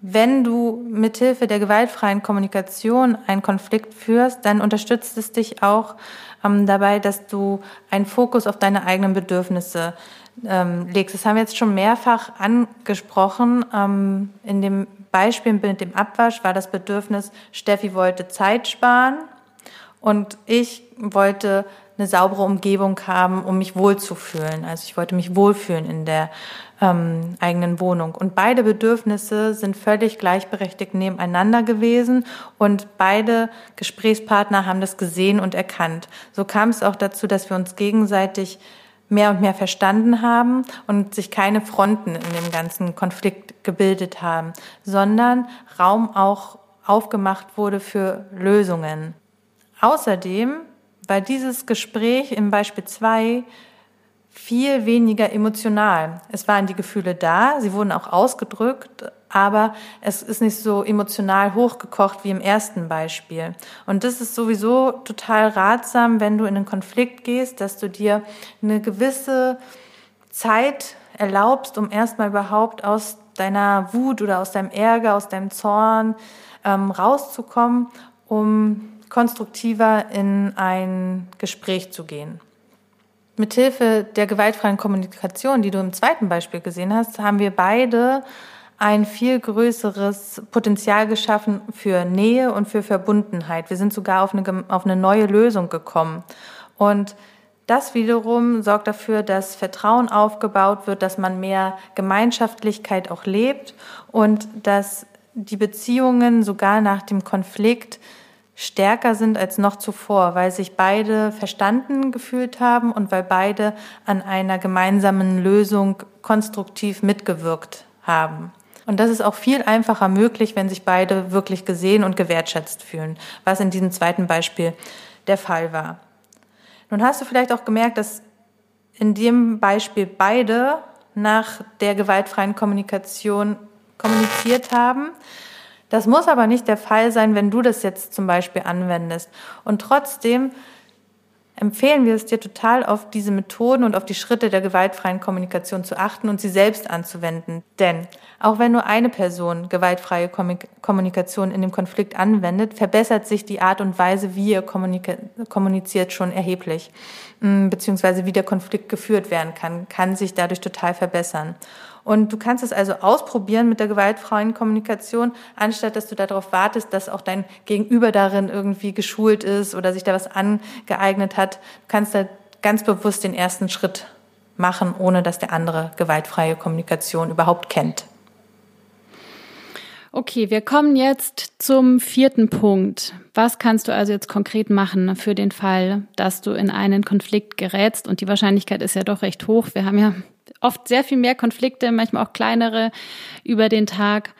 C: Wenn du mithilfe der gewaltfreien Kommunikation einen Konflikt führst, dann unterstützt es dich auch ähm, dabei, dass du einen Fokus auf deine eigenen Bedürfnisse ähm, legst. Das haben wir jetzt schon mehrfach angesprochen. Ähm, in dem Beispiel mit dem Abwasch war das Bedürfnis, Steffi wollte Zeit sparen und ich wollte eine saubere Umgebung haben, um mich wohlzufühlen. Also ich wollte mich wohlfühlen in der ähm, eigenen Wohnung. Und beide Bedürfnisse sind völlig gleichberechtigt nebeneinander gewesen und beide Gesprächspartner haben das gesehen und erkannt. So kam es auch dazu, dass wir uns gegenseitig mehr und mehr verstanden haben und sich keine Fronten in dem ganzen Konflikt gebildet haben, sondern Raum auch aufgemacht wurde für Lösungen. Außerdem war dieses Gespräch im Beispiel 2 viel weniger emotional. Es waren die Gefühle da, sie wurden auch ausgedrückt, aber es ist nicht so emotional hochgekocht wie im ersten Beispiel. Und das ist sowieso total ratsam, wenn du in einen Konflikt gehst, dass du dir eine gewisse Zeit erlaubst, um erstmal überhaupt aus deiner Wut oder aus deinem Ärger, aus deinem Zorn ähm, rauszukommen, um konstruktiver in ein Gespräch zu gehen. Mithilfe der gewaltfreien Kommunikation, die du im zweiten Beispiel gesehen hast, haben wir beide ein viel größeres Potenzial geschaffen für Nähe und für Verbundenheit. Wir sind sogar auf eine, auf eine neue Lösung gekommen. Und das wiederum sorgt dafür, dass Vertrauen aufgebaut wird, dass man mehr Gemeinschaftlichkeit auch lebt und dass die Beziehungen sogar nach dem Konflikt stärker sind als noch zuvor, weil sich beide verstanden gefühlt haben und weil beide an einer gemeinsamen Lösung konstruktiv mitgewirkt haben. Und das ist auch viel einfacher möglich, wenn sich beide wirklich gesehen und gewertschätzt fühlen, was in diesem zweiten Beispiel der Fall war. Nun hast du vielleicht auch gemerkt, dass in dem Beispiel beide nach der gewaltfreien Kommunikation kommuniziert haben. Das muss aber nicht der Fall sein, wenn du das jetzt zum Beispiel anwendest. Und trotzdem empfehlen wir es dir total, auf diese Methoden und auf die Schritte der gewaltfreien Kommunikation zu achten und sie selbst anzuwenden. Denn auch wenn nur eine Person gewaltfreie Kommunikation in dem Konflikt anwendet, verbessert sich die Art und Weise, wie ihr kommuniziert, schon erheblich. Mm, beziehungsweise wie der Konflikt geführt werden kann, kann sich dadurch total verbessern. Und du kannst es also ausprobieren mit der gewaltfreien Kommunikation, anstatt dass du darauf wartest, dass auch dein Gegenüber darin irgendwie geschult ist oder sich da was angeeignet hat. Du kannst da ganz bewusst den ersten Schritt machen, ohne dass der andere gewaltfreie Kommunikation überhaupt kennt.
B: Okay, wir kommen jetzt zum vierten Punkt. Was kannst du also jetzt konkret machen für den Fall, dass du in einen Konflikt gerätst? Und die Wahrscheinlichkeit ist ja doch recht hoch. Wir haben ja oft sehr viel mehr Konflikte, manchmal auch kleinere über den Tag.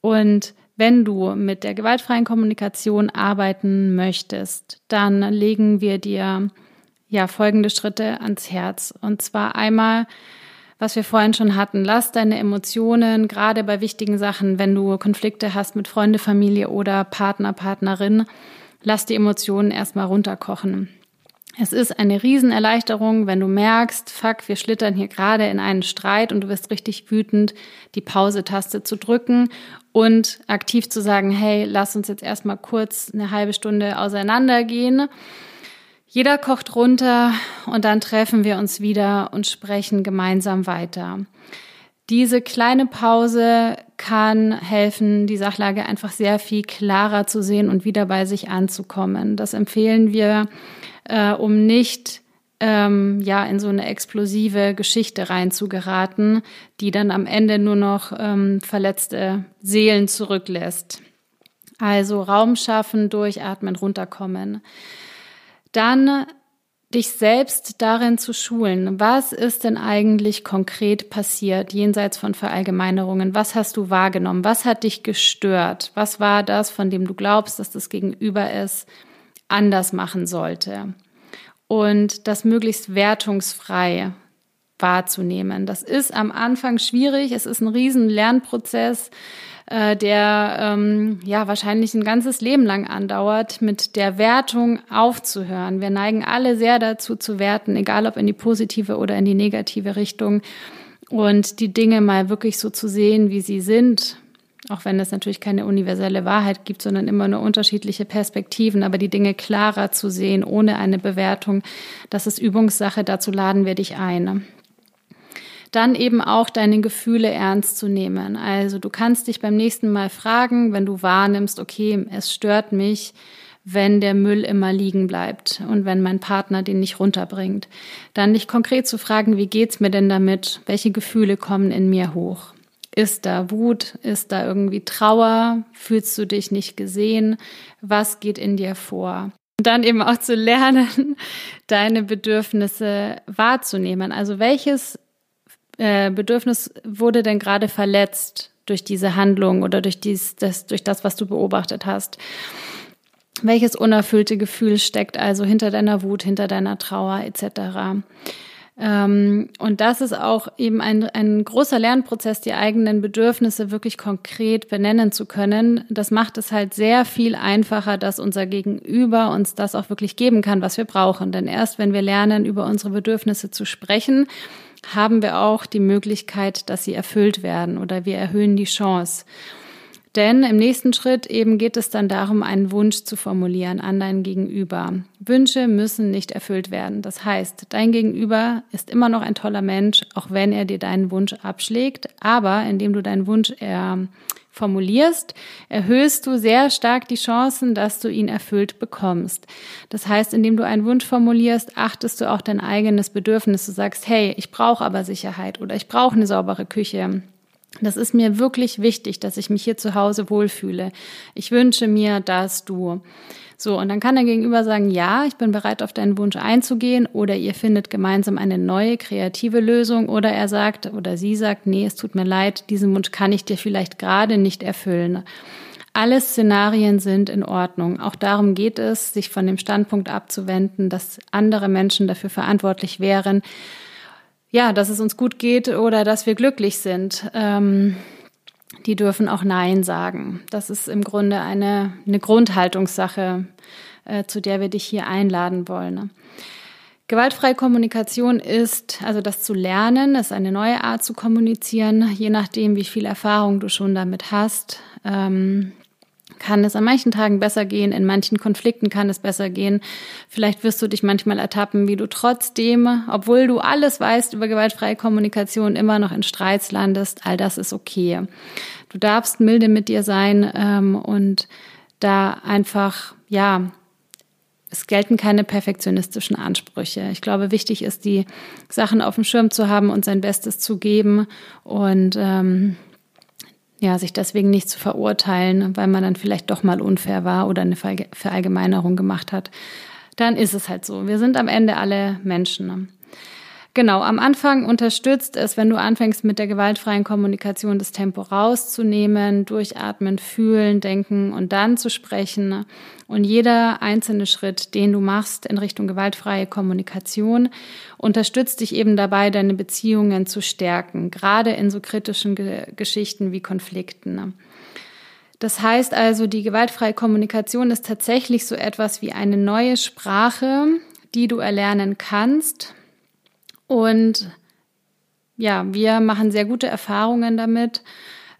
B: Und wenn du mit der gewaltfreien Kommunikation arbeiten möchtest, dann legen wir dir ja folgende Schritte ans Herz. Und zwar einmal, was wir vorhin schon hatten, lass deine Emotionen, gerade bei wichtigen Sachen, wenn du Konflikte hast mit Freunde, Familie oder Partner, Partnerin, lass die Emotionen erstmal runterkochen. Es ist eine Riesenerleichterung, wenn du merkst, fuck, wir schlittern hier gerade in einen Streit und du wirst richtig wütend, die Pause-Taste zu drücken und aktiv zu sagen, hey, lass uns jetzt erstmal kurz eine halbe Stunde auseinandergehen. Jeder kocht runter und dann treffen wir uns wieder und sprechen gemeinsam weiter. Diese kleine Pause kann helfen, die Sachlage einfach sehr viel klarer zu sehen und wieder bei sich anzukommen. Das empfehlen wir äh, um nicht ähm, ja in so eine explosive Geschichte reinzugeraten, die dann am Ende nur noch ähm, verletzte Seelen zurücklässt. Also Raum schaffen, durchatmen, runterkommen. Dann dich selbst darin zu schulen. Was ist denn eigentlich konkret passiert, jenseits von Verallgemeinerungen? Was hast du wahrgenommen? Was hat dich gestört? Was war das, von dem du glaubst, dass das Gegenüber ist, anders machen sollte und das möglichst wertungsfrei wahrzunehmen. Das ist am Anfang schwierig. Es ist ein riesen Lernprozess, äh, der ähm, ja wahrscheinlich ein ganzes Leben lang andauert, mit der Wertung aufzuhören. Wir neigen alle sehr dazu zu werten, egal ob in die positive oder in die negative Richtung und die Dinge mal wirklich so zu sehen, wie sie sind, auch wenn es natürlich keine universelle Wahrheit gibt, sondern immer nur unterschiedliche Perspektiven, aber die Dinge klarer zu sehen, ohne eine Bewertung, das ist Übungssache, dazu laden wir dich ein. Dann eben auch deine Gefühle ernst zu nehmen. Also du kannst dich beim nächsten Mal fragen, wenn du wahrnimmst, okay, es stört mich, wenn der Müll immer liegen bleibt und wenn mein Partner den nicht runterbringt. Dann dich konkret zu fragen, wie geht's mir denn damit? Welche Gefühle kommen in mir hoch? Ist da Wut? Ist da irgendwie Trauer? Fühlst du dich nicht gesehen? Was geht in dir vor? Und dann eben auch zu lernen, [LAUGHS] deine Bedürfnisse wahrzunehmen. Also welches äh, Bedürfnis wurde denn gerade verletzt durch diese Handlung oder durch, dies, das, durch das, was du beobachtet hast? Welches unerfüllte Gefühl steckt also hinter deiner Wut, hinter deiner Trauer etc.? Ähm, und das ist auch eben ein, ein großer Lernprozess, die eigenen Bedürfnisse wirklich konkret benennen zu können. Das macht es halt sehr viel einfacher, dass unser Gegenüber uns das auch wirklich geben kann, was wir brauchen. Denn erst wenn wir lernen, über unsere Bedürfnisse zu sprechen, haben wir auch die Möglichkeit, dass sie erfüllt werden oder wir erhöhen die Chance. Denn im nächsten Schritt eben geht es dann darum, einen Wunsch zu formulieren an dein Gegenüber. Wünsche müssen nicht erfüllt werden. Das heißt, dein Gegenüber ist immer noch ein toller Mensch, auch wenn er dir deinen Wunsch abschlägt. Aber indem du deinen Wunsch äh, formulierst, erhöhst du sehr stark die Chancen, dass du ihn erfüllt bekommst. Das heißt, indem du einen Wunsch formulierst, achtest du auch dein eigenes Bedürfnis. Du sagst, hey, ich brauche aber Sicherheit oder ich brauche eine saubere Küche das ist mir wirklich wichtig, dass ich mich hier zu Hause wohlfühle. Ich wünsche mir, dass du. So, und dann kann der Gegenüber sagen, ja, ich bin bereit, auf deinen Wunsch einzugehen, oder ihr findet gemeinsam eine neue kreative Lösung, oder er sagt oder sie sagt, nee, es tut mir leid, diesen Wunsch kann ich dir vielleicht gerade nicht erfüllen. Alle Szenarien sind in Ordnung. Auch darum geht es, sich von dem Standpunkt abzuwenden, dass andere Menschen dafür verantwortlich wären, ja, dass es uns gut geht oder dass wir glücklich sind. Ähm, die dürfen auch Nein sagen. Das ist im Grunde eine, eine Grundhaltungssache, äh, zu der wir dich hier einladen wollen. Ne? Gewaltfreie Kommunikation ist, also das zu lernen, ist eine neue Art zu kommunizieren, je nachdem, wie viel Erfahrung du schon damit hast. Ähm, kann es an manchen Tagen besser gehen, in manchen Konflikten kann es besser gehen. Vielleicht wirst du dich manchmal ertappen, wie du trotzdem, obwohl du alles weißt über gewaltfreie Kommunikation, immer noch in Streits landest. All das ist okay. Du darfst milde mit dir sein ähm, und da einfach, ja, es gelten keine perfektionistischen Ansprüche. Ich glaube, wichtig ist, die Sachen auf dem Schirm zu haben und sein Bestes zu geben und ähm, ja, sich deswegen nicht zu verurteilen, weil man dann vielleicht doch mal unfair war oder eine Verallgemeinerung gemacht hat. Dann ist es halt so. Wir sind am Ende alle Menschen. Genau, am Anfang unterstützt es, wenn du anfängst mit der gewaltfreien Kommunikation das Tempo rauszunehmen, durchatmen, fühlen, denken und dann zu sprechen. Und jeder einzelne Schritt, den du machst in Richtung gewaltfreie Kommunikation, unterstützt dich eben dabei, deine Beziehungen zu stärken, gerade in so kritischen Ge Geschichten wie Konflikten. Das heißt also, die gewaltfreie Kommunikation ist tatsächlich so etwas wie eine neue Sprache, die du erlernen kannst, und ja, wir machen sehr gute Erfahrungen damit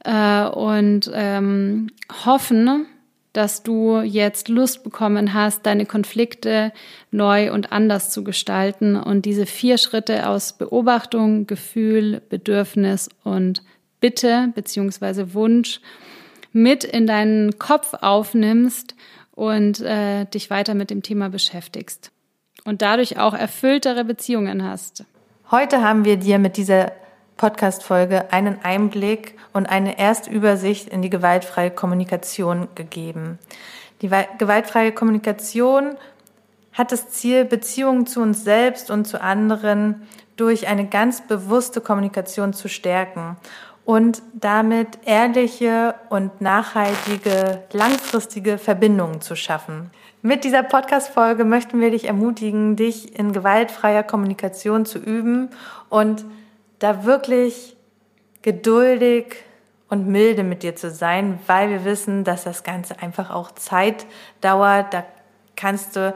B: äh, und ähm, hoffen, dass du jetzt Lust bekommen hast, deine Konflikte neu und anders zu gestalten und diese vier Schritte aus Beobachtung, Gefühl, Bedürfnis und Bitte beziehungsweise Wunsch mit in deinen Kopf aufnimmst und äh, dich weiter mit dem Thema beschäftigst und dadurch auch erfülltere Beziehungen hast.
C: Heute haben wir dir mit dieser Podcast-Folge einen Einblick und eine Erstübersicht in die gewaltfreie Kommunikation gegeben. Die gewaltfreie Kommunikation hat das Ziel, Beziehungen zu uns selbst und zu anderen durch eine ganz bewusste Kommunikation zu stärken und damit ehrliche und nachhaltige, langfristige Verbindungen zu schaffen. Mit dieser Podcast-Folge möchten wir dich ermutigen, dich in gewaltfreier Kommunikation zu üben und da wirklich geduldig und milde mit dir zu sein, weil wir wissen, dass das Ganze einfach auch Zeit dauert. Da kannst du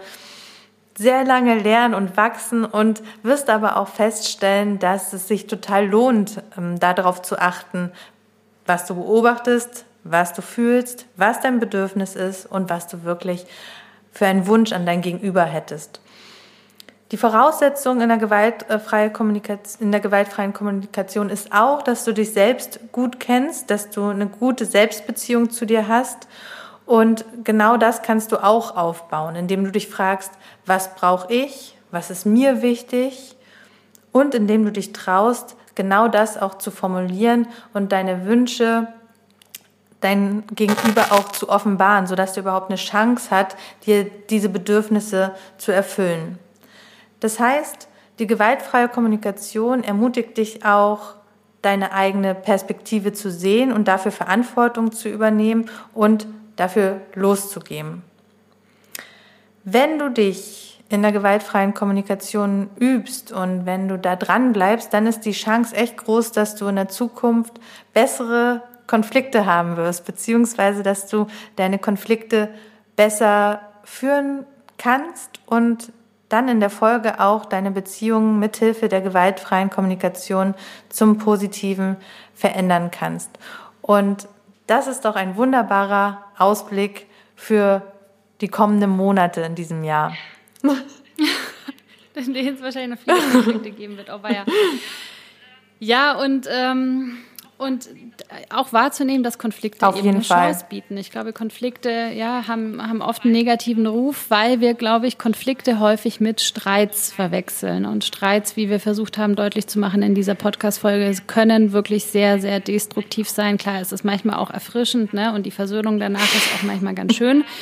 C: sehr lange lernen und wachsen und wirst aber auch feststellen, dass es sich total lohnt, ähm, darauf zu achten, was du beobachtest, was du fühlst, was dein Bedürfnis ist und was du wirklich für einen Wunsch an dein Gegenüber hättest. Die Voraussetzung in der, gewaltfreie Kommunikation, in der gewaltfreien Kommunikation ist auch, dass du dich selbst gut kennst, dass du eine gute Selbstbeziehung zu dir hast. Und genau das kannst du auch aufbauen, indem du dich fragst, was brauche ich, was ist mir wichtig und indem du dich traust, genau das auch zu formulieren und deine Wünsche dein Gegenüber auch zu offenbaren, sodass du überhaupt eine Chance hat, dir diese Bedürfnisse zu erfüllen. Das heißt, die gewaltfreie Kommunikation ermutigt dich auch, deine eigene Perspektive zu sehen und dafür Verantwortung zu übernehmen und dafür loszugeben. Wenn du dich in der gewaltfreien Kommunikation übst und wenn du da dran bleibst, dann ist die Chance echt groß, dass du in der Zukunft bessere Konflikte haben wirst, beziehungsweise dass du deine Konflikte besser führen kannst und dann in der Folge auch deine Beziehungen mithilfe der gewaltfreien Kommunikation zum Positiven verändern kannst. Und das ist doch ein wunderbarer Ausblick für die kommenden Monate in diesem Jahr. [LAUGHS]
B: in denen es wahrscheinlich noch viele Konflikte geben wird. Aber ja. Ja, und ähm, und auch wahrzunehmen, dass Konflikte
C: Auf
B: eben
C: eine
B: Fall. Chance bieten. Ich glaube, Konflikte ja, haben, haben oft einen negativen Ruf, weil wir, glaube ich, Konflikte häufig mit Streits verwechseln. Und Streits, wie wir versucht haben, deutlich zu machen in dieser Podcast-Folge, können wirklich sehr, sehr destruktiv sein. Klar, es ist manchmal auch erfrischend, ne? Und die Versöhnung danach ist auch manchmal ganz schön. [LAUGHS]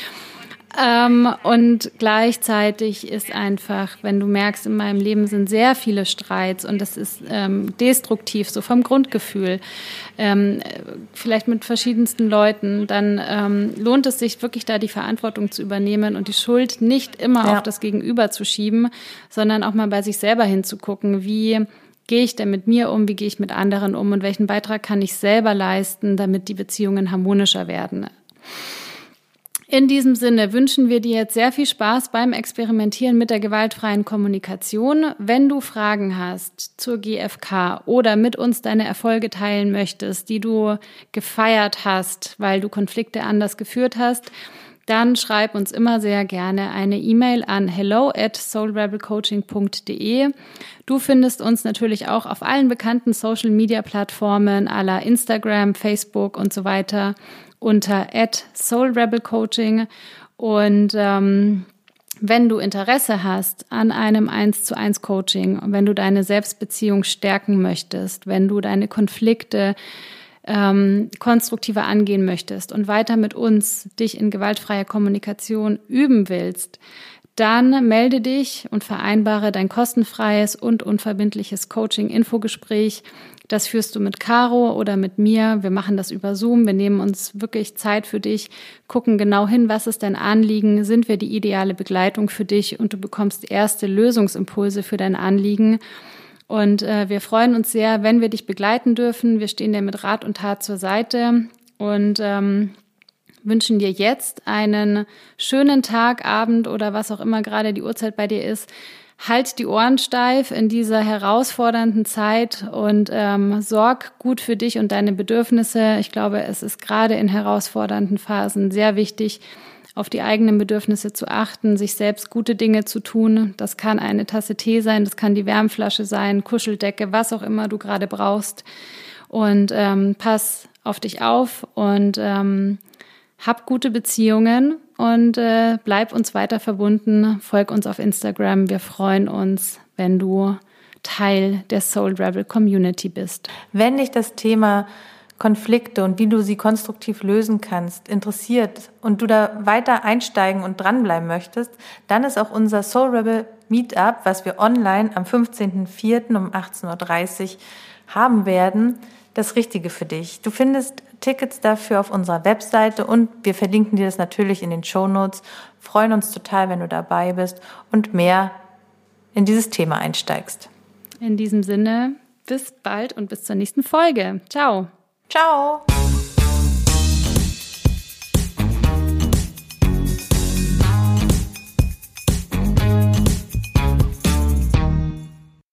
B: Ähm, und gleichzeitig ist einfach, wenn du merkst, in meinem Leben sind sehr viele Streits und das ist ähm, destruktiv, so vom Grundgefühl, ähm, vielleicht mit verschiedensten Leuten, dann ähm, lohnt es sich wirklich da die Verantwortung zu übernehmen und die Schuld nicht immer ja. auf das Gegenüber zu schieben, sondern auch mal bei sich selber hinzugucken, wie gehe ich denn mit mir um, wie gehe ich mit anderen um und welchen Beitrag kann ich selber leisten, damit die Beziehungen harmonischer werden. In diesem Sinne wünschen wir dir jetzt sehr viel Spaß beim Experimentieren mit der gewaltfreien Kommunikation. Wenn du Fragen hast zur GFK oder mit uns deine Erfolge teilen möchtest, die du gefeiert hast, weil du Konflikte anders geführt hast, dann schreib uns immer sehr gerne eine E-Mail an hello at soulrebelcoaching.de. Du findest uns natürlich auch auf allen bekannten Social Media Plattformen aller Instagram, Facebook und so weiter unter @soulrebelcoaching. Und ähm, wenn du Interesse hast an einem 1 zu 1 Coaching, wenn du deine Selbstbeziehung stärken möchtest, wenn du deine Konflikte ähm, konstruktiver angehen möchtest und weiter mit uns dich in gewaltfreier Kommunikation üben willst, dann melde dich und vereinbare dein kostenfreies und unverbindliches Coaching-Infogespräch das führst du mit Caro oder mit mir. Wir machen das über Zoom. Wir nehmen uns wirklich Zeit für dich, gucken genau hin, was ist dein Anliegen, sind wir die ideale Begleitung für dich und du bekommst erste Lösungsimpulse für dein Anliegen. Und äh, wir freuen uns sehr, wenn wir dich begleiten dürfen. Wir stehen dir mit Rat und Tat zur Seite und ähm, wünschen dir jetzt einen schönen Tag, Abend oder was auch immer gerade die Uhrzeit bei dir ist halt die Ohren steif in dieser herausfordernden Zeit und ähm, sorg gut für dich und deine Bedürfnisse. Ich glaube, es ist gerade in herausfordernden Phasen sehr wichtig, auf die eigenen Bedürfnisse zu achten, sich selbst gute Dinge zu tun. Das kann eine Tasse Tee sein, das kann die Wärmflasche sein, Kuscheldecke, was auch immer du gerade brauchst. Und ähm, pass auf dich auf und ähm, hab gute Beziehungen und äh, bleib uns weiter verbunden. Folg uns auf Instagram. Wir freuen uns, wenn du Teil der Soul Rebel Community bist.
C: Wenn dich das Thema Konflikte und wie du sie konstruktiv lösen kannst, interessiert und du da weiter einsteigen und dranbleiben möchtest, dann ist auch unser Soul Rebel Meetup, was wir online am 15.04. um 18.30 Uhr haben werden, das Richtige für dich. Du findest Tickets dafür auf unserer Webseite und wir verlinken dir das natürlich in den Show Notes. Freuen uns total, wenn du dabei bist und mehr in dieses Thema einsteigst.
B: In diesem Sinne, bis bald und bis zur nächsten Folge. Ciao.
C: Ciao.